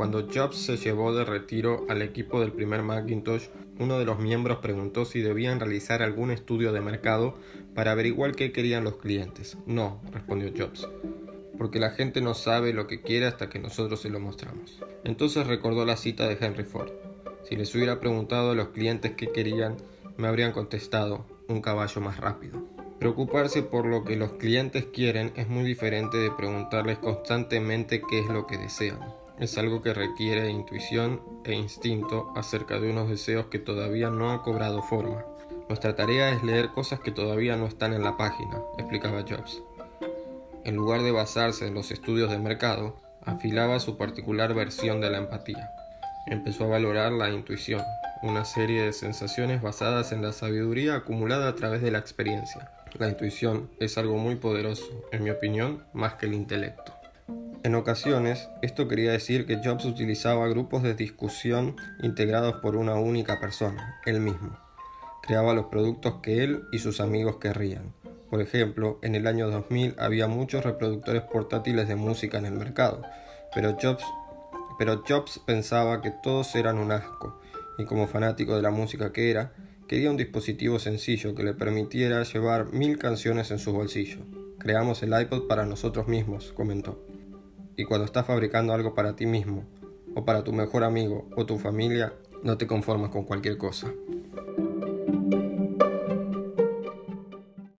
Cuando Jobs se llevó de retiro al equipo del primer Macintosh, uno de los miembros preguntó si debían realizar algún estudio de mercado para averiguar qué querían los clientes. No, respondió Jobs, porque la gente no sabe lo que quiere hasta que nosotros se lo mostramos. Entonces recordó la cita de Henry Ford. Si les hubiera preguntado a los clientes qué querían, me habrían contestado un caballo más rápido. Preocuparse por lo que los clientes quieren es muy diferente de preguntarles constantemente qué es lo que desean. Es algo que requiere intuición e instinto acerca de unos deseos que todavía no han cobrado forma. Nuestra tarea es leer cosas que todavía no están en la página, explicaba Jobs. En lugar de basarse en los estudios de mercado, afilaba su particular versión de la empatía. Empezó a valorar la intuición, una serie de sensaciones basadas en la sabiduría acumulada a través de la experiencia. La intuición es algo muy poderoso, en mi opinión, más que el intelecto. En ocasiones, esto quería decir que Jobs utilizaba grupos de discusión integrados por una única persona, él mismo. Creaba los productos que él y sus amigos querrían. Por ejemplo, en el año 2000 había muchos reproductores portátiles de música en el mercado, pero Jobs, pero Jobs pensaba que todos eran un asco, y como fanático de la música que era, Quería un dispositivo sencillo que le permitiera llevar mil canciones en su bolsillo. Creamos el iPod para nosotros mismos, comentó. Y cuando estás fabricando algo para ti mismo, o para tu mejor amigo o tu familia, no te conformas con cualquier cosa.